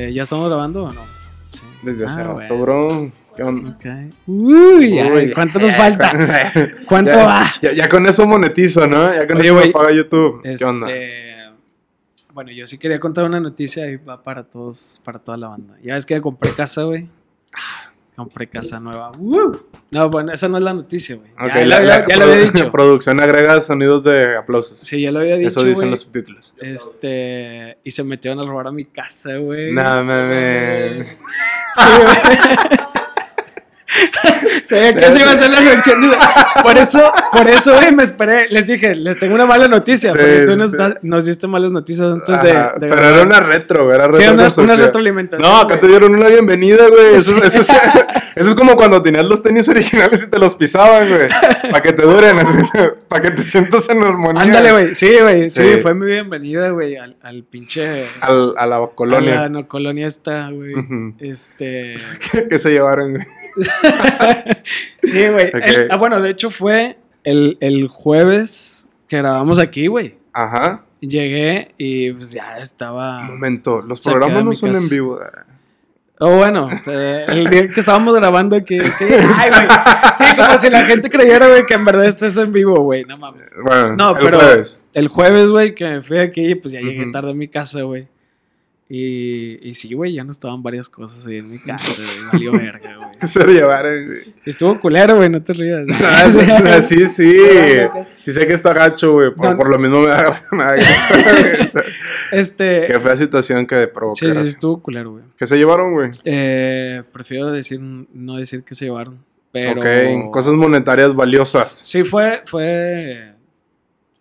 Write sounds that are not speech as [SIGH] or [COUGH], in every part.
Eh, ¿Ya estamos grabando o no? Sí. Desde hace Ah, rato, bueno. bro. ¿Qué onda? Ok. Uy, ay, ¿cuánto nos falta? [LAUGHS] ¿Cuánto ya, va? Ya, ya con eso monetizo, ¿no? Ya con Oye, eso me güey, paga YouTube. ¿Qué onda? Este, bueno, yo sí quería contar una noticia y va para todos, para toda la banda. Ya ves que compré casa, güey. Ah, Compré casa nueva. ¡Woo! No, bueno, esa no es la noticia, güey. Ok, ya, la- lo- la ya lo produ- había dicho. [LAUGHS] Producción agrega sonidos de aplausos. Sí, ya lo había dicho. Eso dicen los subtítulos. Este, y se metieron a robar a mi casa, güey. No mames. Sí, güey. [LAUGHS] Sabía que eso iba a ser la reacción. de- Por eso, por eso, güey, me esperé. Les dije, les tengo una mala noticia. Sí, porque tú nos, sí. nos diste malas noticias antes de. Pero grabar. era una retro, era retro. Sí, una, una retroalimentación. No, acá te dieron una bienvenida, güey. Eso, Sí. eso es, [LAUGHS] eso es como cuando tenías los tenis originales y te los pisaban, güey. Para que te duren, para que te sientas en armonía. Ándale, güey. Sí, güey. Sí, fue mi bienvenida, güey, al, al pinche. Al- a la A la colonia. no, colonia esta, güey. Este. [LAUGHS] que se llevaron, güey. [LAUGHS] Sí, güey. Ah, bueno, de hecho fue el, el jueves que grabamos aquí, güey. Ajá. Llegué y pues ya estaba. Un momento, los programas no son en vivo. Oh, bueno, sea, el día que estábamos grabando aquí, sí, ay, güey. Sí, como si la gente creyera, güey, que en verdad esto es en vivo, güey, no mames. Bueno, No, el pero- jueves. El jueves, güey, que me fui aquí, pues ya llegué tarde a mi casa, güey. Y, y sí, güey, ya no estaban varias cosas ahí en mi casa, [LAUGHS] güey, valió verga, güey. Que [LAUGHS] se lo llevaron, güey. Estuvo culero, güey, no te rías. [LAUGHS] Ah, sí, sí, sí. Sí sé que está gacho, güey. Por, No. por lo mismo me da, Este. Qué fea situación que provocó. Sí, sí, estuvo culero, güey. ¿Qué se llevaron, güey? Eh, prefiero decir, no decir que se llevaron. Pero. Ok, cosas monetarias valiosas. Sí, fue, fue.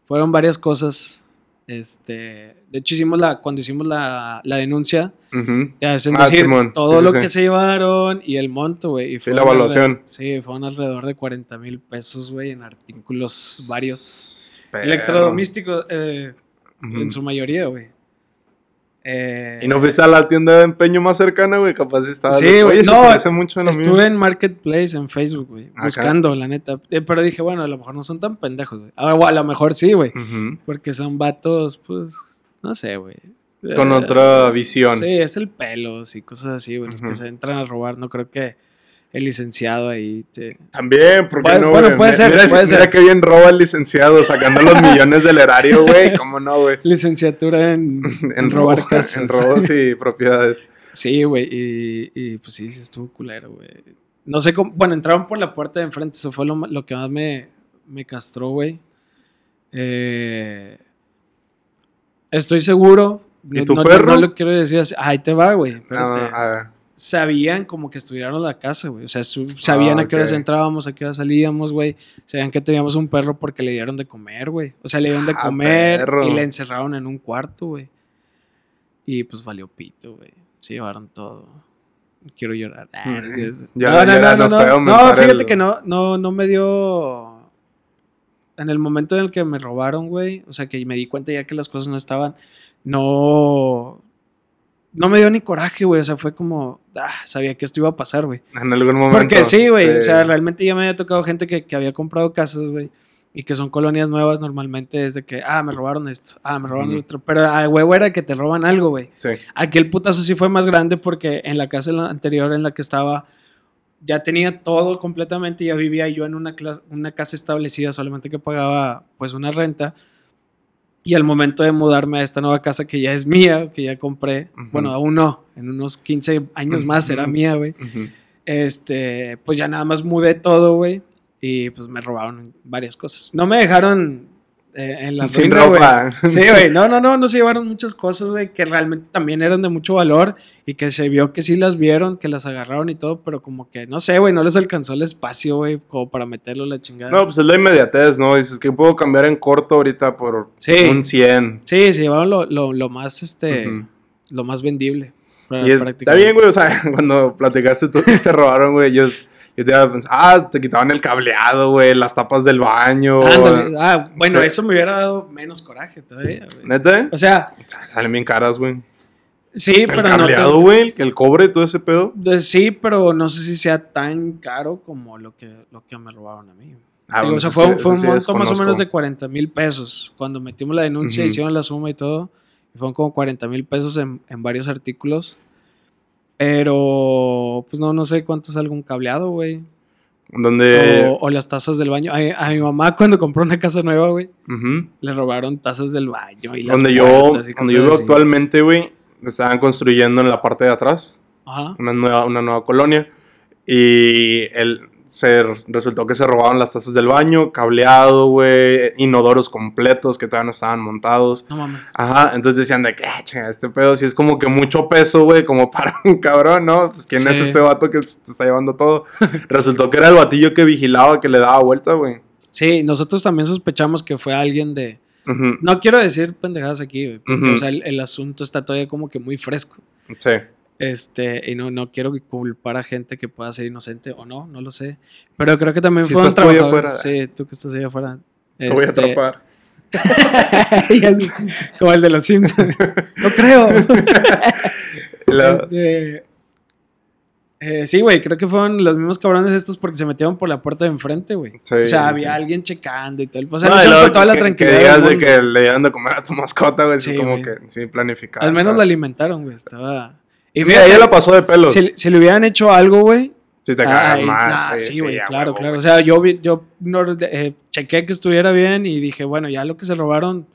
Fueron varias cosas. Este. De hecho, hicimos la. Cuando hicimos la, la denuncia, Ujú. te hacen Ah, decir Simón. todo Sí, lo sí. que se llevaron y el monto, güey. Sí, la evaluación. Sí, fueron alrededor de 40 mil pesos, güey, en artículos varios. Pero- Electrodomésticos, eh, en su mayoría, güey. Eh, ¿Y no fuiste a la tienda de empeño más cercana, güey? Capaz estaba. Sí, güey, se no, parece mucho a lo mío. Estuve en Marketplace en Facebook, güey, buscando, la neta. Eh, pero dije, bueno, a lo mejor no son tan pendejos, güey. Ah, o a lo mejor sí, güey. Porque son vatos, pues, no sé, güey. Con Eh, otra visión. Sí, es el pelos y cosas así, güey. Los que se entran a robar, no creo que el licenciado ahí te... También, ¿por qué Bueno, no, bueno, puede ser, mira, puede mira ser. qué bien roba el licenciado, sacando los millones del erario, güey. ¿Cómo no, güey? [LAUGHS] Licenciatura en, [LAUGHS] en robar casas. En robos y [LAUGHS] propiedades. Sí, güey, y, y, pues sí, sí estuvo culero, güey. No sé cómo, bueno, entraron por la puerta de enfrente, eso fue lo, lo que más me, me castró, güey. Eh, estoy seguro. ¿Y no- tu no, perro? No, lo quiero decir así. Ahí te va, güey. No, espérate. a ver. Sabían como que estuvieron la casa, güey. O sea, sabían Ah, a qué horas entrábamos, a qué horas salíamos, güey. Sabían que teníamos un perro porque le dieron de comer, güey. O sea, le dieron de Ah, comer perro. y le encerraron en un cuarto, güey. Y pues valió pito, güey. Se llevaron todo. Quiero llorar. Ah, no. Ya- no, no, ya no, no, no. No, fíjate el- que no, no, no me dio. En el momento en el que me robaron, güey. O sea, que me di cuenta ya que las cosas no estaban. No. No me dio ni coraje, güey. O sea, fue como. Ah, sabía que esto iba a pasar, güey. En algún momento. Porque sí, güey. O sea, realmente ya me había tocado gente que, que había comprado casas, güey. Y que son colonias nuevas normalmente es de que, ah, me robaron esto, ah, me robaron lo otro. Pero, ah, huevo, era que te roban algo, güey. Sí. Aquí el putazo sí fue más grande porque en la casa anterior en la que estaba ya tenía todo completamente, ya vivía yo en una, una casa establecida, solamente que pagaba pues una renta. Y al momento de mudarme a esta nueva casa que ya es mía, que ya compré, Ujú. bueno, aún no, en unos 15 años más será mía, güey. Este, pues ya nada más mudé todo, güey. Y pues me robaron varias cosas. No me dejaron eh, en la Sin ruina, ropa. [LAUGHS] Sí, güey. No, no, no, no se llevaron muchas cosas, güey, que realmente también eran de mucho valor y que se vio que sí las vieron, que las agarraron y todo, pero como que, no sé, güey, no les alcanzó el espacio, güey, como para meterlo la chingada. No, pues es la inmediatez, ¿no? Dices que puedo cambiar en corto ahorita por Sí. un 100. Sí, se llevaron lo, lo, lo más, este, lo más vendible. Y es- está bien, güey, o sea, [LAUGHS] cuando platicaste tú que te robaron, güey, yo, yo te iba a pensar, ah, te quitaban el cableado, güey, las tapas del baño. Ándale. Ah, bueno, eso me hubiera dado menos coraje todavía, güey. ¿Neta? O sea, Salen bien caras, güey. sí, El pero no cableado, te- güey, el cobre todo ese pedo. Sí, pero no sé si sea tan caro como lo que, lo que me robaron a mí. Ah, Digo, bueno, o sea, fue, sí- un- fue eso un sí monto más o menos de 40 mil pesos. Cuando metimos la denuncia, hicieron la suma y todo. Y fueron como 40 mil pesos en, en varios artículos. Pero, pues no, no sé cuánto salga un cableado, güey. Donde. O, o las tazas del baño. A, a mi mamá cuando compró una casa nueva, güey, Ujú. le robaron tazas del baño y las Donde yo, puertas y donde yo vivo actualmente, güey, estaban construyendo en la parte de atrás Ajá. una nueva, una nueva colonia. Y el, se, resultó que se robaron las tazas del baño, cableado, güey, inodoros completos que todavía no estaban montados. No mames. Ajá, entonces decían de que, "Ah, este pedo sí es como que mucho peso, güey, como [LAUGHS] para un cabrón, ¿no? Pues quién es este vato que te está llevando todo. [LAUGHS] Resultó que era el batillo que vigilaba, que le daba vuelta, güey. Sí, nosotros también sospechamos que fue alguien de... No quiero decir pendejadas aquí, güey, porque, o sea, el, el asunto está todavía como que muy fresco. Sí. Este, y no, no quiero culpar a gente que pueda ser inocente o no, no lo sé. Pero creo que también Si allá trabajadores. afuera. Sí, tú que estás allá afuera. Te voy a Este, atrapar. [LAUGHS] Como el de los Simpsons. no creo. [LAUGHS] La- Este, eh, sí, güey, creo que fueron los mismos cabrones estos porque se metieron por la puerta de enfrente, güey. Sí, o sea, había sí. alguien checando y todo. el- O sea, No, con toda la que- tranquilidad. Que digas de que le dieron de comer a tu mascota, güey. Sí, como que sí, planificado. Al menos la la alimentaron, güey. Estaba. Y Mira, ella la pasó de pelos. si, si le hubieran hecho algo, güey. Si te cagas ay, más. nah, sí, güey, claro, claro. O sea, yo, yo no, eh, chequé que estuviera bien y dije, bueno, ya lo que se robaron.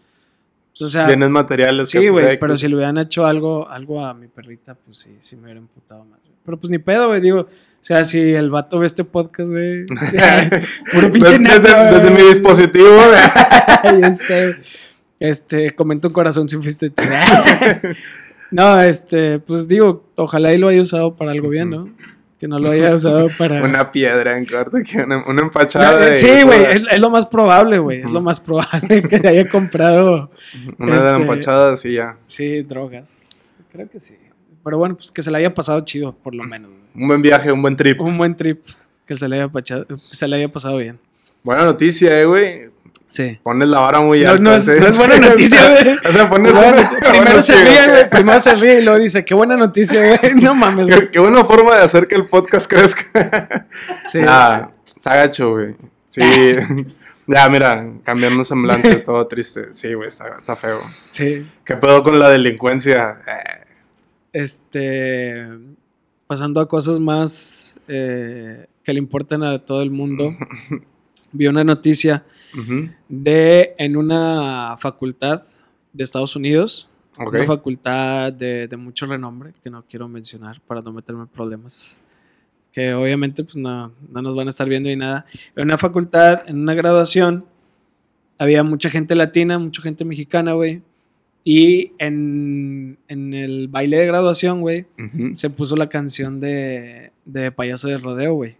O sea, Tienes materiales sí, pues, güey, pero si le hubieran hecho algo, algo a mi perrita, pues sí, sí me hubiera imputado más. Pero pues ni pedo, güey, digo. O sea, si el vato ve este podcast, güey. [LAUGHS] [LAUGHS] puro pinche Desde, mi dispositivo, güey. [LAUGHS] ya sé. Este, comenta un corazón si fuiste tú. No, este, pues digo, ojalá y lo haya usado para algo bien, ¿no? Que no lo haya usado [LAUGHS] para. Una piedra en corto, que una, empachada. de- sí, güey, es, es lo más probable, güey. Es lo más probable que se haya comprado, Una de las este- empachadas y ya. sí, drogas. Creo que sí. Pero bueno, pues que se le haya pasado chido, por lo menos. Un buen viaje, un buen trip. Un buen trip, que se le haya, pachado- se le haya pasado bien. Buena noticia, eh, güey. Sí. Pones la vara muy No, alta. no es- sí. no es buena [LAUGHS] noticia, güey. o sea, pones Bueno, una- primero bueno, se ríe, güey. Primero se ríe y luego dice, qué buena noticia, güey. [LAUGHS] No mames, güey. Qué, qué buena forma de hacer que el podcast crezca. [LAUGHS] Sí. Está gacho, güey. Sí. ya, mira, cambiando semblante, todo triste. Sí, güey, está, está feo. Sí. ¿Qué pedo con la delincuencia? Eh, Este. Pasando a cosas más eh, que le importan a todo el mundo. Vi una noticia de en una facultad de Estados Unidos. Una facultad de, de mucho renombre, que no quiero mencionar para no meterme en problemas. Que obviamente pues no, no nos van a estar viendo y nada. En una facultad, en una graduación, había mucha gente latina, mucha gente mexicana, güey. Y en, en el baile de graduación, güey, Ujú, se puso la canción de, de Payaso de Rodeo, güey.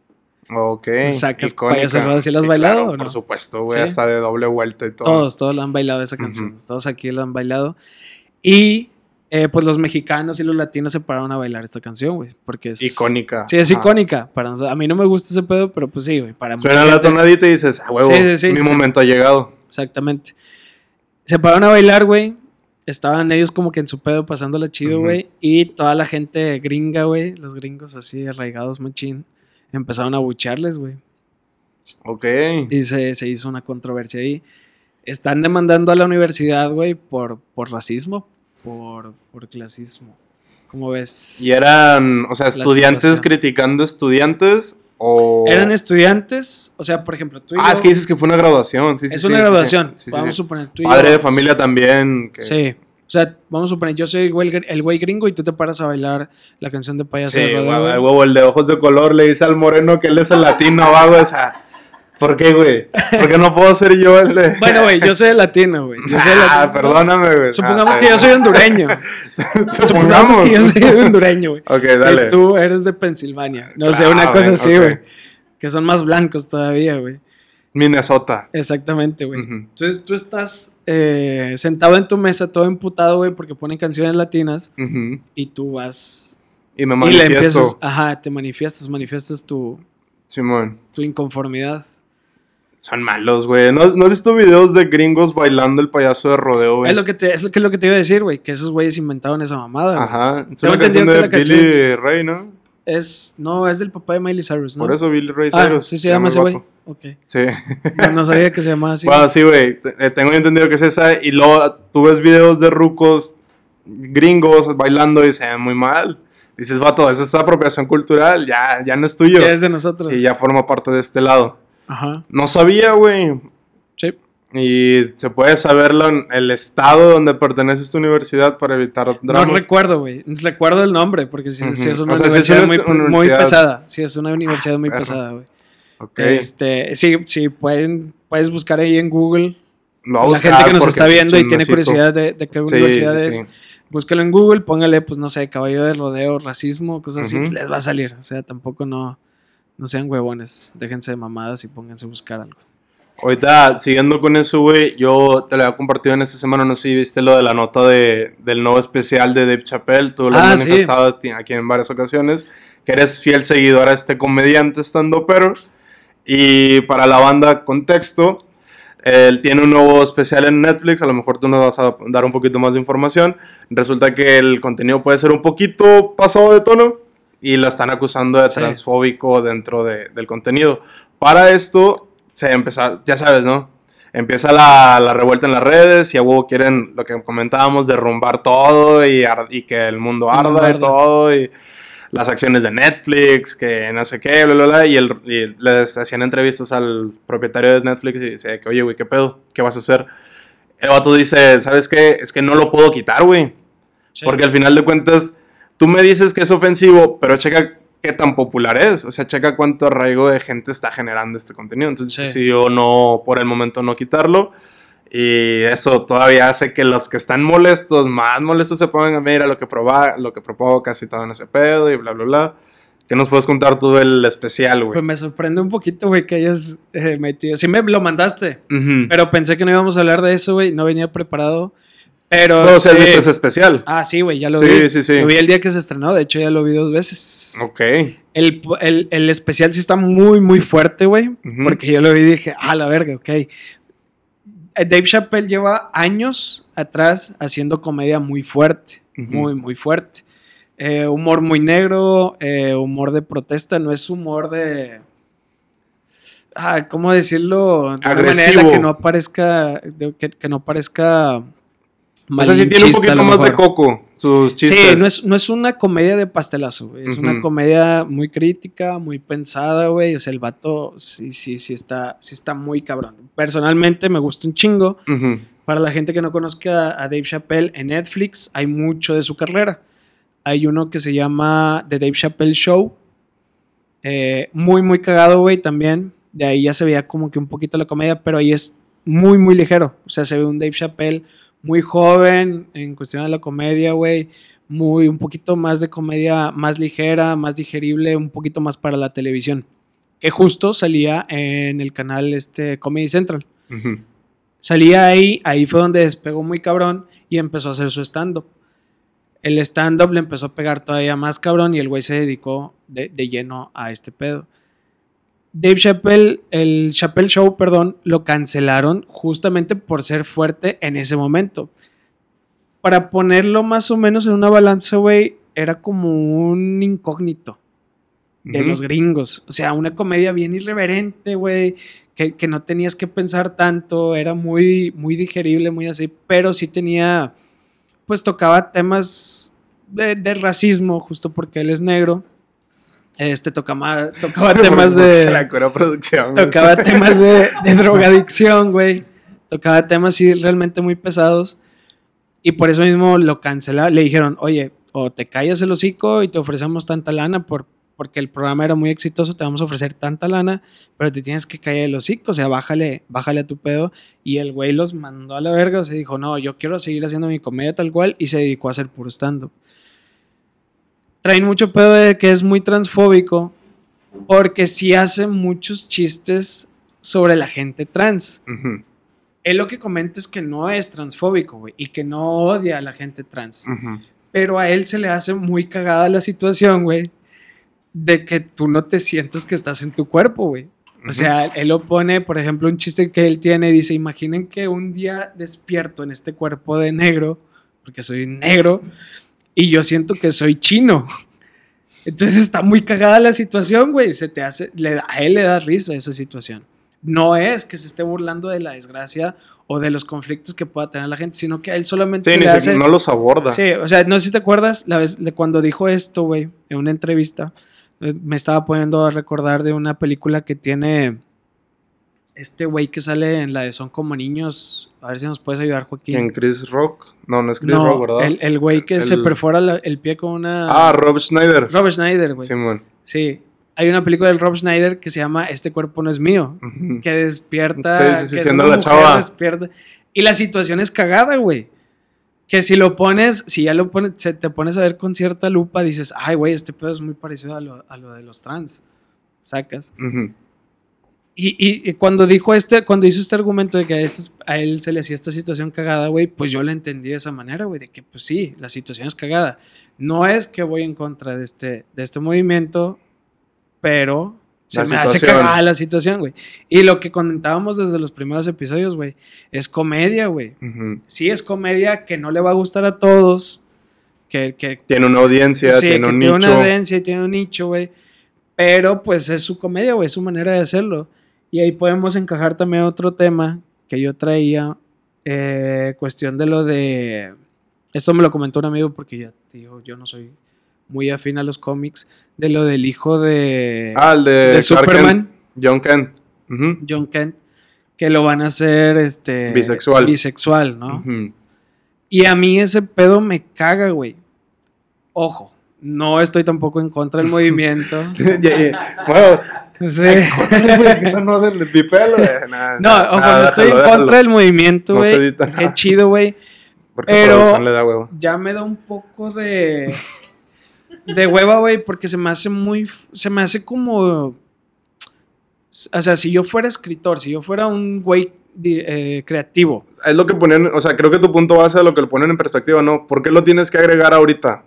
Ok. Sacas payaso rodeo, ¿sí la has Sí, bailado claro, o no? Por supuesto, güey, ¿Sí? hasta de doble vuelta y todo. Todos, todos la han bailado esa canción. Ujú. Todos aquí la han bailado. Y eh, pues los mexicanos y los latinos se pararon a bailar esta canción, güey. Porque es. Icónica. Sí, es Ajá. icónica. Para nosotros. A mí no me gusta ese pedo, pero pues sí, güey. Para Suena la tonadita y dices, a huevo, Sí, mi momento ha llegado. Exactamente. Se pararon a bailar, güey. Estaban ellos como que en su pedo pasándola chido, güey. Y toda la gente gringa, güey. Los gringos así arraigados, machín. Empezaron a buchearles, güey. Ok. Y se, se hizo una controversia ahí. Están demandando a la universidad, güey, por, por racismo, por, por clasismo. ¿Cómo ves? ¿Y eran, o sea, estudiantes criticando estudiantes o...? Eran estudiantes, o sea, por ejemplo, tú y Ah, yo- es que dices que fue una graduación. Sí, sí, es sí, una sí, graduación. Sí, vamos a suponer tú y yo Padre de familia también. que- Sí. O sea, vamos a suponer, yo soy el güey, gringo y tú te paras a bailar la canción de payaso Sí, de rodeo. el huevo, el de ojos de color le dice al moreno que él es el latino, va, güey, o sea, ¿por qué, güey? ¿Por qué no puedo ser yo el de...? [LAUGHS] Bueno, güey, yo soy el latino, güey. Yo soy el Ah, latino. perdóname, güey. Supongamos Ah, que yo soy hondureño. [LAUGHS] Supongamos que yo soy [LAUGHS] hondureño, güey. Ok, Y dale. tú eres de Pensilvania. No sé, Ah, una cosa así, güey. Que son más blancos todavía, güey. Minnesota. Exactamente, güey. Entonces tú estás eh, sentado en tu mesa, todo emputado, güey, porque ponen canciones latinas y tú vas Y me y le empiezas, ajá, te manifiestas, manifiestas tu, Simón. tu inconformidad. Son malos, güey. ¿No, ¿No has visto videos de gringos bailando el payaso de rodeo, güey? Es lo que te, es lo que, es lo que te iba a decir, güey, que esos güeyes inventaron esa mamada. Ajá. Es una canción de canción Billy Ray, ¿no? Es, no, es del papá de Miley Cyrus, ¿no? Por eso Billy Ray Ah, Cyrus. sí se llama ese güey. Ok. Sí. No, no sabía que se llamaba así. Bueno, sí, güey. eh, Tengo entendido que es esa. Y luego tú ves videos de rucos gringos bailando y se ven muy mal. dices, vato, esa es apropiación cultural, ya, ya no es tuyo. Ya es de nosotros. Sí, ya forma parte de este lado. Ajá. No sabía, güey. Sí. Y se puede saberlo en el estado donde pertenece esta universidad para evitar dramas. No recuerdo, güey. Recuerdo el nombre, porque sí, es una O sea, universidad, muy, pesada. Sí, es una universidad muy pesada, güey. Ok. Este, sí, sí, pueden, puedes buscar ahí en Google. Lo La gente que nos está viendo y tiene curiosidad de, de qué universidad es, búscalo en Google, póngale, pues no sé, caballo de rodeo, racismo, cosas así, les va a salir. O sea, tampoco no, no sean huevones, déjense de mamadas y pónganse a buscar algo. Ahorita, siguiendo con eso, güey, yo te lo había compartido en esta semana, no sé si viste lo de la nota de, del nuevo especial de Dave Chappelle, tú lo Ah, has sí. manifestado ti- aquí en varias ocasiones, que eres fiel seguidor a este comediante estando pero y para la banda Contexto, él tiene un nuevo especial en Netflix, a lo mejor tú nos vas a dar un poquito más de información, resulta que el contenido puede ser un poquito pasado de tono y lo están acusando de Sí. transfóbico dentro de- del contenido. Para esto se empezó, ya sabes, ¿no? Empieza la, la revuelta en las redes y a huevo quieren, lo que comentábamos, derrumbar todo y, y que el mundo El mundo arda y arda. todo y las acciones de Netflix, que no sé qué, bla, bla, bla, y, el, y les hacían entrevistas al propietario de Netflix y dice que, oye, güey, ¿qué pedo? ¿Qué vas a hacer? El vato dice, ¿sabes qué? Es que no lo puedo quitar, güey. Porque al final de cuentas, tú me dices que es ofensivo, pero checa qué tan popular es. O sea, checa cuánto arraigo de gente está generando este contenido. Entonces Sí. decidió no, por el momento, no quitarlo. Y eso todavía hace que los que están molestos, más molestos, se pongan a mira lo que, proba, lo que provoca, casi todo en ese pedo y bla, bla, bla. ¿Qué nos puedes contar tú del especial, güey? Pues me sorprende un poquito, güey, que hayas eh, metido. Sí me lo mandaste, Ujú. pero pensé que no íbamos a hablar de eso, güey, no venía preparado. Pero No, sí. ¿viste ese especial? Ah, sí, güey, ya lo Sí, vi. sí, sí. Lo vi el día que se estrenó, de hecho ya lo vi dos veces. Ok. El, el- el especial sí está muy, muy fuerte, güey. Porque yo lo vi y dije, ah, la verga, ok. Eh, Dave Chappelle lleva años atrás haciendo comedia muy fuerte. Muy, muy fuerte. Eh, humor muy negro, eh, humor de protesta, no es humor de. Ah, ¿cómo decirlo? De una manera en la Agresivo. que no aparezca. que no parezca. O sea, sí tiene un poquito más de coco sus chistes. Sí, no es, no es una comedia de pastelazo, güey. Es una comedia muy crítica, muy pensada, güey. O sea, el vato sí, sí, sí está, sí está muy cabrón. Personalmente me gusta un chingo. Para la gente que no conozca a Dave Chappelle, en Netflix hay mucho de su carrera. Hay uno que se llama The Dave Chappelle Show. Eh, muy, muy cagado, güey, también. De ahí ya se veía como que un poquito la comedia, pero ahí es muy, muy ligero. O sea, se ve un Dave Chappelle muy joven en cuestión de la comedia, güey. Muy, un poquito más de comedia más ligera, más digerible, un poquito más para la televisión. Que justo salía en el canal este Comedy Central. Salía ahí, ahí fue donde despegó muy cabrón y empezó a hacer su stand-up. El stand-up le empezó a pegar todavía más cabrón y el güey se dedicó de, de lleno a este pedo. Dave Chappelle, el Chappelle Show, perdón, lo cancelaron justamente por ser fuerte en ese momento. Para ponerlo más o menos en una balanza, güey, era como un incógnito de los gringos. O sea, una comedia bien irreverente, güey, que, que no tenías que pensar tanto, era muy, muy digerible, muy así, pero sí tenía, pues tocaba temas de, de racismo, justo porque él es negro. Este tocaba, tocaba temas Se la de. cura producción. Tocaba [LAUGHS] temas de, de drogadicción, güey. Tocaba temas sí realmente muy pesados. Y por eso mismo lo cancelaron. Le dijeron, oye, o te callas el hocico y te ofrecemos tanta lana por, porque el programa era muy exitoso, te vamos a ofrecer tanta lana, pero te tienes que callar el hocico, o sea, bájale, bájale a tu pedo. Y el güey los mandó a la verga, o sea, dijo, no, yo quiero seguir haciendo mi comedia tal cual, y se dedicó a hacer puro stand-up. Traen mucho pedo de que es muy transfóbico, porque sí hace muchos chistes sobre la gente trans. Ujú, Él lo que comenta es que no es transfóbico, güey, y que no odia a la gente trans. Pero a él se le hace muy cagada la situación, güey, de que tú no te sientes que estás en tu cuerpo, güey. O sea, él lo pone, por ejemplo, un chiste que él tiene, dice, imaginen que un día despierto en este cuerpo de negro, porque soy negro, y yo siento que soy chino. Entonces está muy cagada la situación, güey. Se te hace, le a él le da risa esa situación. no es que se esté burlando de la desgracia o de los conflictos que pueda tener la gente, sino que él solamente Sí, se le hace- no los aborda. Sí, o sea, no sé si te acuerdas la vez de cuando dijo esto, güey, en una entrevista, eh, me estaba poniendo a recordar de una película que tiene este güey que sale en la de Son como niños, a ver si nos puedes ayudar, Joaquín. ¿En Chris Rock? No, no es Chris no, Rock, ¿verdad? el, el güey que se perfora la- el pie con una... Ah, Rob Schneider. Rob Schneider, güey. Simón. Sí, hay una película del Rob Schneider que se llama Este cuerpo no es mío, que despierta, Sí, sí, sí, que siendo la mujer chava. despierta. Y la situación es cagada, güey. Que si lo pones, si ya lo pones, te pones a ver con cierta lupa, dices, ay, güey, este pedo es muy parecido a lo, a lo de los trans. Sacas. Ujú. Y, y- y cuando dijo este, cuando hizo este argumento de que a, a él se le hacía esta situación cagada, güey, pues yo la entendí de esa manera, güey, de que pues sí, la situación es cagada. No es que voy en contra de este, de este movimiento, pero se La me hace situación. cagada la situación, güey. Y lo que comentábamos desde los primeros episodios, güey, es comedia, güey. Ujú. Sí, es comedia que no le va a gustar a todos, que, que Tiene una audiencia, Sí, tiene que un tiene nicho. una audiencia y tiene un nicho, güey. Pero pues es su comedia, güey, es su manera de hacerlo. Y ahí podemos encajar también otro tema que yo traía, eh, cuestión de lo de... Esto me lo comentó un amigo porque ya, tío, yo no soy muy afín a los cómics, de lo del hijo de, Ah, el de, Superman, Kent, John Kent. John Kent, que lo van a hacer este, Bisexual. bisexual, ¿no? Y a mí ese pedo me caga, güey. Ojo, no estoy tampoco en contra del movimiento. [LAUGHS] Bueno, Sí. güey, que eso no del pipelo, güey. [LAUGHS] Nada, No, nada, ojo, no estoy en contra del movimiento, No güey. edita Qué chido, güey. Pero- le da huevo. Ya me da un poco de. de hueva, güey, porque se me hace muy. Se me hace como. O sea, si yo fuera escritor, si yo fuera un güey eh, creativo. Es lo que ponen, o sea, creo que tu punto base es lo que lo ponen en perspectiva, ¿no? ¿Por qué lo tienes que agregar ahorita?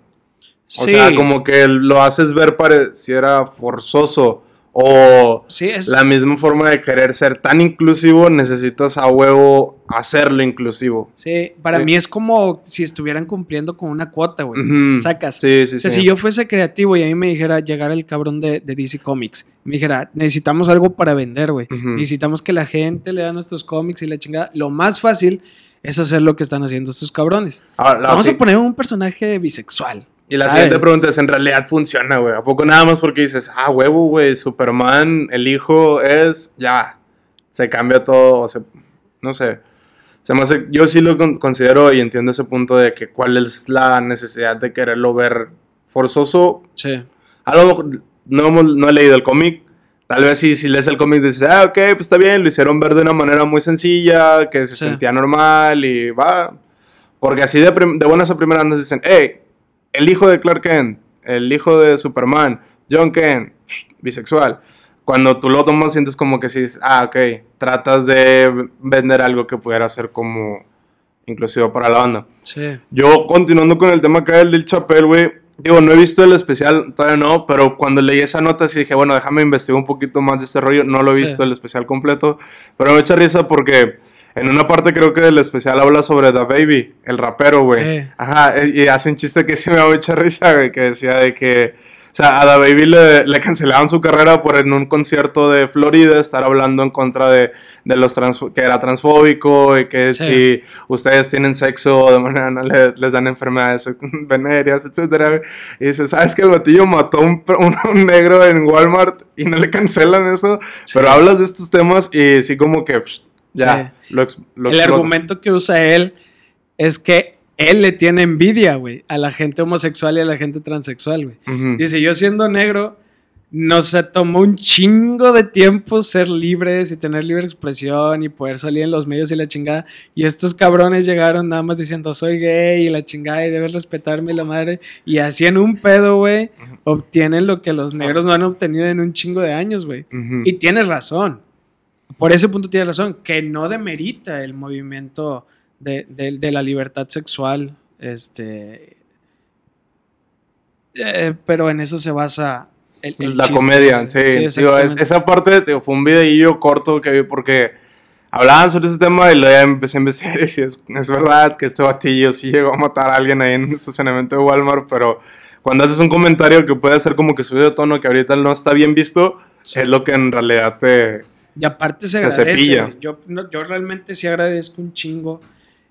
O sí, sea, como que lo haces ver pareciera forzoso o sí, es. la misma forma de querer ser tan inclusivo, necesitas a huevo hacerlo inclusivo. Sí, para Sí. mí es como si estuvieran cumpliendo con una cuota, güey. Sacas. Sí, sí, O sea, sí. si yo fuese creativo y a mí me dijera llegar el cabrón de, de DC Comics, me dijera, necesitamos algo para vender, güey. Necesitamos que la gente lea nuestros cómics y la chingada. Lo más fácil es hacer lo que están haciendo estos cabrones. Ahora, Vamos sí. a poner un personaje bisexual. Y la ¿sabes? siguiente pregunta es, ¿en realidad funciona, güey? ¿A poco nada más porque dices, ah, huevo, güey, Superman, el hijo es, ya, se cambia todo, o se, no sé. Se me hace- yo sí lo con- considero y entiendo ese punto de que cuál es la necesidad de quererlo ver forzoso. Sí. A lo mejor no, no he leído el cómic. Tal vez sí, si lees el cómic dices, ah, ok, pues está bien, lo hicieron ver de una manera muy sencilla, que se Sí. sentía normal y va. Porque así de, de buenas a primeras nos dicen, hey, el hijo de Clark Kent, el hijo de Superman, John Kent, bisexual. Cuando tú lo tomas sientes como que sí, dices, ah, ok, tratas de vender algo que pudiera ser como inclusivo para la banda. Sí. Yo, continuando con el tema acá del, del Chapel, güey. Digo, no he visto el especial, todavía no, pero cuando leí esa nota sí dije, bueno, déjame investigar un poquito más de este rollo. No lo he Sí. visto el especial completo, pero me echa risa porque en una parte creo que del especial habla sobre The Baby, el rapero, güey. Sí. Ajá, e- y hacen chiste que sí me da mucha risa, güey, que decía de que, o sea, a The Baby le, le cancelaban su carrera por en un concierto de Florida estar hablando en contra de, de los trans, que era transfóbico y que Sí. si ustedes tienen sexo de manera no le- les dan enfermedades [LAUGHS] venéreas, etcétera. Y dice, ¿sabes que el batillo mató a un, un- un negro en Walmart y no le cancelan eso? Sí. Pero hablas de estos temas y sí como que psh, ya, lo, ex- lo El argumento que usa él es que él le tiene envidia, güey, a la gente homosexual y a la gente transexual, güey. Dice, yo siendo negro, nos tomó un chingo de tiempo ser libres y tener libre expresión y poder salir en los medios y la chingada. Y estos cabrones llegaron nada más diciendo, soy gay y la chingada y debes respetarme y la madre. Y así en un pedo, güey, Ujú. obtienen lo que los negros no han obtenido en un chingo de años, güey. Y tienes razón. Por ese punto tienes razón, que no demerita el movimiento de, de- de la libertad sexual. Este. eh, pero en eso se basa el, el la chiste comedia, ese. sí. Digo, es- esa parte digo, fue un videillo corto que vi porque hablaban sobre ese tema y luego ya empecé a investigar [LAUGHS] y sí, es, es verdad que este batillo sí llegó a matar a alguien ahí en un estacionamiento de Walmart, pero cuando haces un comentario que puede ser como que subido de tono, que ahorita no está bien visto, Sí. es lo que en realidad te, Y aparte se agradece. Yo, no- yo realmente sí agradezco un chingo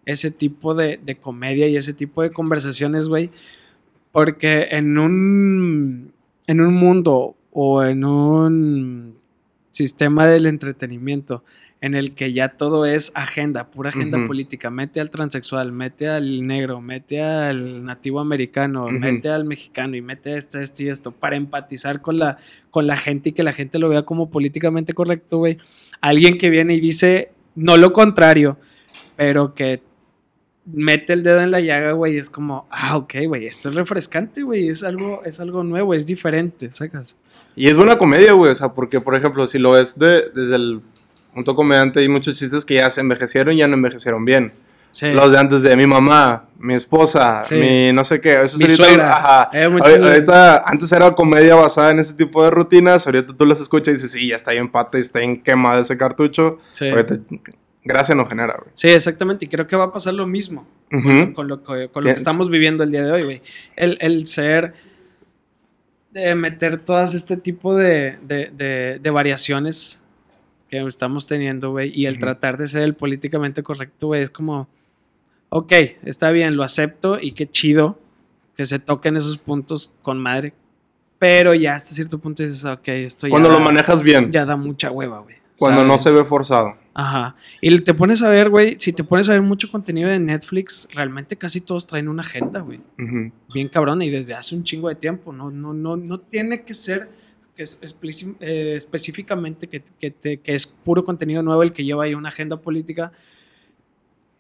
ese tipo de, de comedia y ese tipo de conversaciones, güey. Porque en un, en un mundo o en un sistema del entretenimiento en el que ya todo es agenda, pura agenda política, mete al transexual, mete al negro, mete al nativo americano, mete al mexicano y mete esto, esto y esto, para empatizar con la, con la gente y que la gente lo vea como políticamente correcto, güey. Alguien que viene y dice no lo contrario, pero que mete el dedo en la llaga, güey, es como, ah, ok, güey, esto es refrescante, güey, es algo, es algo nuevo, es diferente, sacas. Y es buena comedia, güey. O sea, porque, por ejemplo, si lo ves de- desde el punto comediante, hay muchos chistes que ya se envejecieron y ya no envejecieron bien. Sí. Los de antes de mi mamá, mi esposa, Sí. mi no sé qué. Eso Mi ahorita- suegra. Ajá. Eh, Ahorita, ahorita- antes era comedia basada en ese tipo de rutinas. Ahorita tú las escuchas y dices, sí, ya está bien pata y está bien quemado ese cartucho. Sí. Ahorita, gracia no genera, güey. Sí, exactamente. Y creo que va a pasar lo mismo Ujú. con lo, que, con lo Bien. que estamos viviendo el día de hoy, güey. El, el ser. De meter todas este tipo de, de, de- de variaciones que estamos teniendo, güey. Y el tratar de ser el políticamente correcto, güey, es como. Ok, está bien, lo acepto y qué chido que se toquen esos puntos con madre. Pero ya hasta cierto punto dices, ok, esto ya. Cuando lo manejas bien. Ya da mucha hueva, güey. cuando no se ve forzado. Ajá. Y te pones a ver, güey, si te pones a ver mucho contenido de Netflix, realmente casi todos traen una agenda, güey. Ujú. Bien cabrona y desde hace un chingo de tiempo. No, no, no, no tiene que ser que es eh, específicamente que, que te- que es puro contenido nuevo el que lleva ahí una agenda política.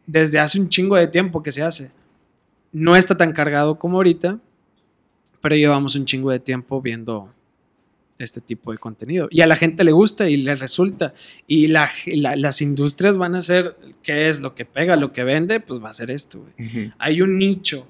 Desde hace un chingo de tiempo que se hace. No está tan cargado como ahorita, pero llevamos un chingo de tiempo viendo este tipo de contenido. Y a la gente le gusta y le resulta. Y la- la- las industrias van a hacer, ¿qué es lo que pega, lo que vende? Pues va a ser esto. Hay un nicho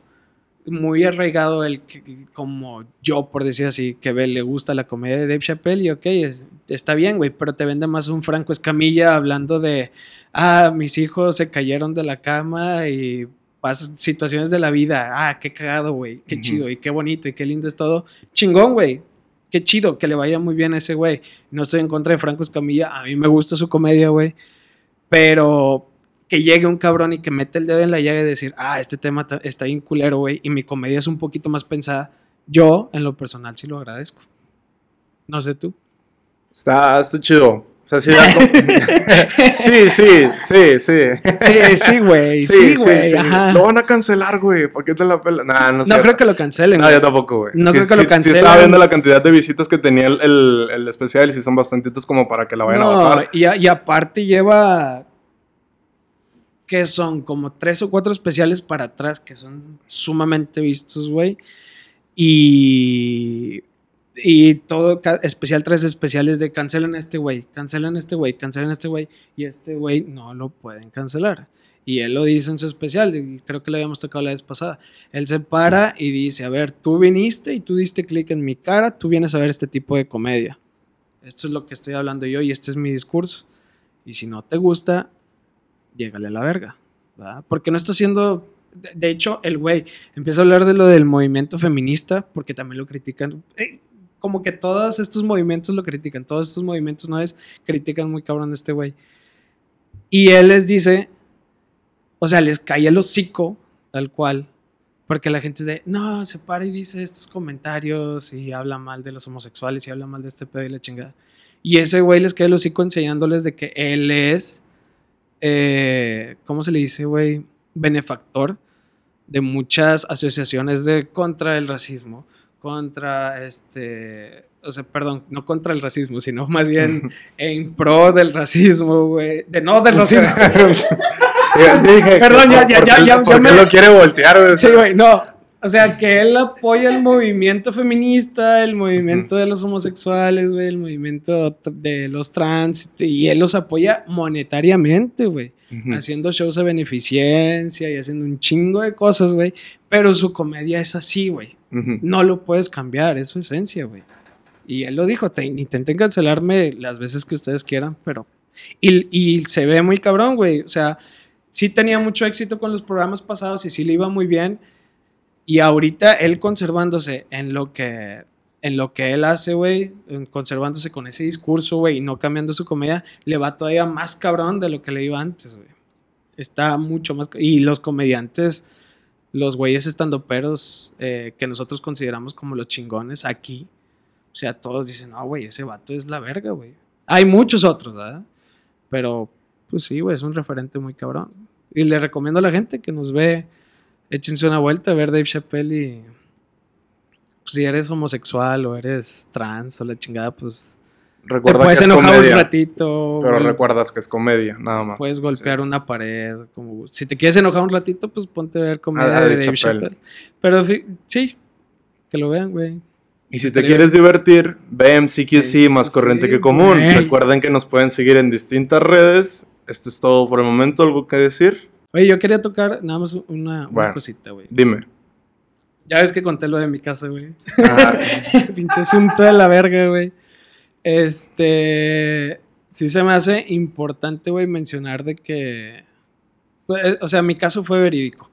muy arraigado, el que, como yo, por decir así, que ve, le gusta la comedia de Dave Chappelle y ok, es- está bien, güey, pero te vende más un Franco Escamilla hablando de, ah, mis hijos se cayeron de la cama y pasan situaciones de la vida, ah, qué cagado, güey, qué chido y qué bonito y qué lindo es todo. Chingón, güey. Qué chido, que le vaya muy bien a ese güey. No estoy en contra de Franco Escamilla, a mí me gusta su comedia, güey. Pero que llegue un cabrón y que mete el dedo en la llaga y decir, ah, este tema está bien culero, güey, y mi comedia es un poquito más pensada, yo, en lo personal, sí lo agradezco. No sé tú. Está, está chido. O sea, sí, da [LAUGHS] sí, sí, sí, sí. Sí, sí, güey, sí, güey, ajá. Lo van a cancelar, güey. ¿Para qué te la pela? Nah, no, No sé. creo que lo cancelen, No, yo tampoco, güey. No Sí, creo que sí, lo Sí, cancelen. estaba viendo la cantidad de visitas que tenía el, el, el especial y si son bastantitos como para que la vayan a No, bajar. y, a- y aparte lleva que son como tres o cuatro especiales para atrás que son sumamente vistos, güey. Y y todo especial tres especiales de cancelan a este güey, cancelan a este güey, cancelan a este güey y este güey no lo pueden cancelar. Y él lo dice en su especial, y creo que lo habíamos tocado la vez pasada. Él se para y dice, a ver, tú viniste y tú diste clic en mi cara, tú vienes a ver este tipo de comedia. Esto es lo que estoy hablando yo y este es mi discurso. Y si no te gusta, llégale a la verga. ¿verdad? Porque no está haciendo... De, de hecho, el güey empieza a hablar de lo del movimiento feminista, porque también lo critican. Eh, como que todos estos movimientos lo critican, todos estos movimientos no es critican muy cabrón a este güey. Y él les dice, o sea, les cae el hocico, tal cual, porque la gente es de, no, se para y dice estos comentarios y habla mal de los homosexuales y habla mal de este pedo y la chingada. Y ese güey les cae el hocico enseñándoles de que él es, eh, ¿cómo se le dice, güey? Benefactor de muchas asociaciones de contra el racismo, contra este, o sea, perdón, no contra el racismo, sino más bien [LAUGHS] en pro del racismo, güey, de no del racismo. [LAUGHS] Yo dije, Perdón, ya- ¿por ya- ya- ya- ¿Por ya qué me- lo quiere voltear, güey? Sí, güey, no. O sea, que él apoya el [LAUGHS] movimiento feminista, el movimiento de los homosexuales, güey, el movimiento de los trans, y él los apoya monetariamente, güey, Ujú. haciendo shows de beneficencia y haciendo un chingo de cosas, güey, pero su comedia es así, güey. Ujú. No lo puedes cambiar, es su esencia, güey. Y él lo dijo, te, intenten cancelarme las veces que ustedes quieran, pero... Y, y se ve muy cabrón, güey. O sea, sí tenía mucho éxito con los programas pasados y sí le iba muy bien. Y ahorita él conservándose en lo que... en lo que él hace, güey, conservándose con ese discurso, güey, y no cambiando su comedia, le va todavía más cabrón de lo que le iba antes, güey. Está mucho más... Y los comediantes, los güeyes estandoperos eh, que nosotros consideramos como los chingones aquí, o sea, todos dicen, no, güey, ese vato es la verga, güey. Hay muchos otros, ¿verdad? Pero, pues sí, güey, es un referente muy cabrón. Y le recomiendo a la gente que nos ve, échense una vuelta a ver Dave Chappelle y pues, si eres homosexual o eres trans o la chingada, pues te Recuerda puedes que es enojar comedia. un ratito. Pero recuerdas que es comedia, nada más. Puedes golpear una pared. Como, si te quieres enojar un ratito, pues ponte a ver comedia Ah, de Dave Chappelle. Pero sí, que lo vean, güey. Y si te quieres divertir, ve MCQC más Sí, corriente que común. güey. [LAUGHS] Recuerden que nos pueden seguir en distintas redes. Esto es todo por el momento. ¿Algo que decir? Oye, yo quería tocar nada más una, cosita, güey. Dime. Ya ves que conté lo de mi casa, güey. Ah, [LAUGHS] Pinche asunto de la verga, güey. Este. Sí se me hace importante, güey, mencionar de que. pues, eh, O sea, mi caso fue verídico.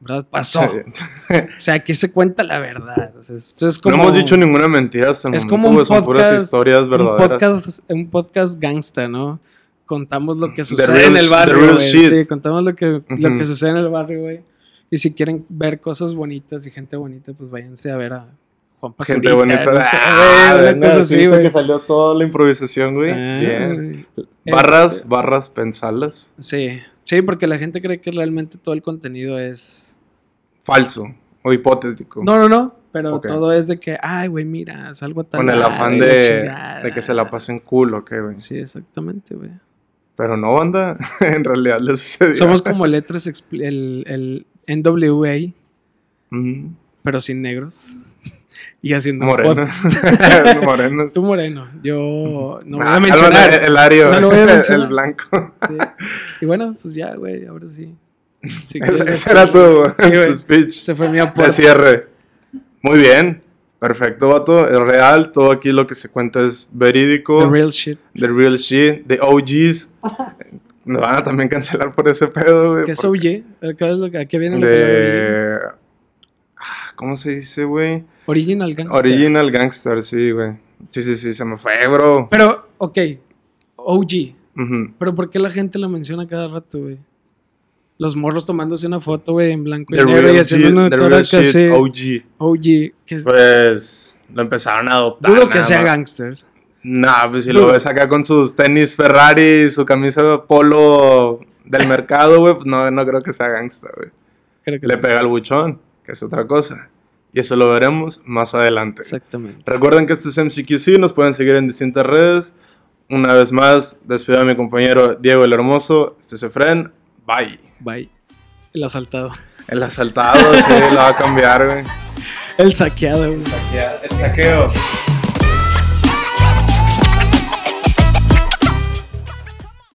¿Verdad? Pasó. O sea, aquí se cuenta la verdad. O sea, esto es como. no hemos dicho ninguna mentira hasta el Es momento, como un Son puras historias un verdaderas. podcast, un podcast gangsta, ¿no? Contamos lo que sucede real- en el barrio, güey. Sí, contamos lo que, lo que sucede en el barrio, güey. Y si quieren ver cosas bonitas y gente bonita, pues váyanse a ver a Juan Gente Pazurita. bonita. no sé, Ah, una cosa sí, así, güey. que salió toda la improvisación, güey. Ah, Bien. Barras, Este, barras, pensalas. sí, sí, porque la gente cree que realmente todo el contenido es... Falso o hipotético. No, no, no, pero todo es de que, ay, güey, mira, salgo a tal Con el afán de, chingada". de que se la pasen cool, ok, güey. Sí, exactamente, güey. Pero no, banda. [LAUGHS] en realidad le sucedió. Somos como letras, expl- el, el NWA, pero sin negros. y haciendo Morenos. [LAUGHS] Morenos. Tú moreno, yo no voy Ah, a mencionar. El Ario, No lo voy a [LAUGHS] mencionar. el blanco. Sí. Y bueno, pues ya, güey, ahora sí. Ese, era tu. Sí, tu speech Se fue mi de aporte. cierre. Muy bien. Perfecto, vato. Es real. Todo aquí lo que se cuenta es verídico. The real shit. The real shit. The OGs. Nos van a también cancelar por ese pedo, güey. ¿Qué es OG? ¿Qué es lo que- ¿A qué viene De... Ah, ¿Cómo se dice, güey? Original Gangster. Original Gangster, sí, güey. Sí, sí, sí, se me fue, bro. Pero, ok, OG. Pero ¿por qué la gente lo menciona cada rato, güey? Los morros tomándose una foto, güey, en blanco y The negro y haciendo shit, una cara que OG. OG. Que es- Pues lo empezaron a adoptar. dudo que sea más. gangsters. Nah, pues si Dudo. lo ves acá con sus tenis Ferrari, su camisa polo del mercado, güey, pues no, no creo que sea gangsta, güey. Creo que Le no. pega al buchón, que es otra cosa. Y eso lo veremos más adelante. Exactamente. Recuerden que este es MCQC, nos pueden seguir en distintas redes. Una vez más, despido a mi compañero Diego el Hermoso. Este es Efren. Bye. Bye. El asaltado. El asaltado, sí, lo va a cambiar, güey. El saqueado, güey. El saqueo.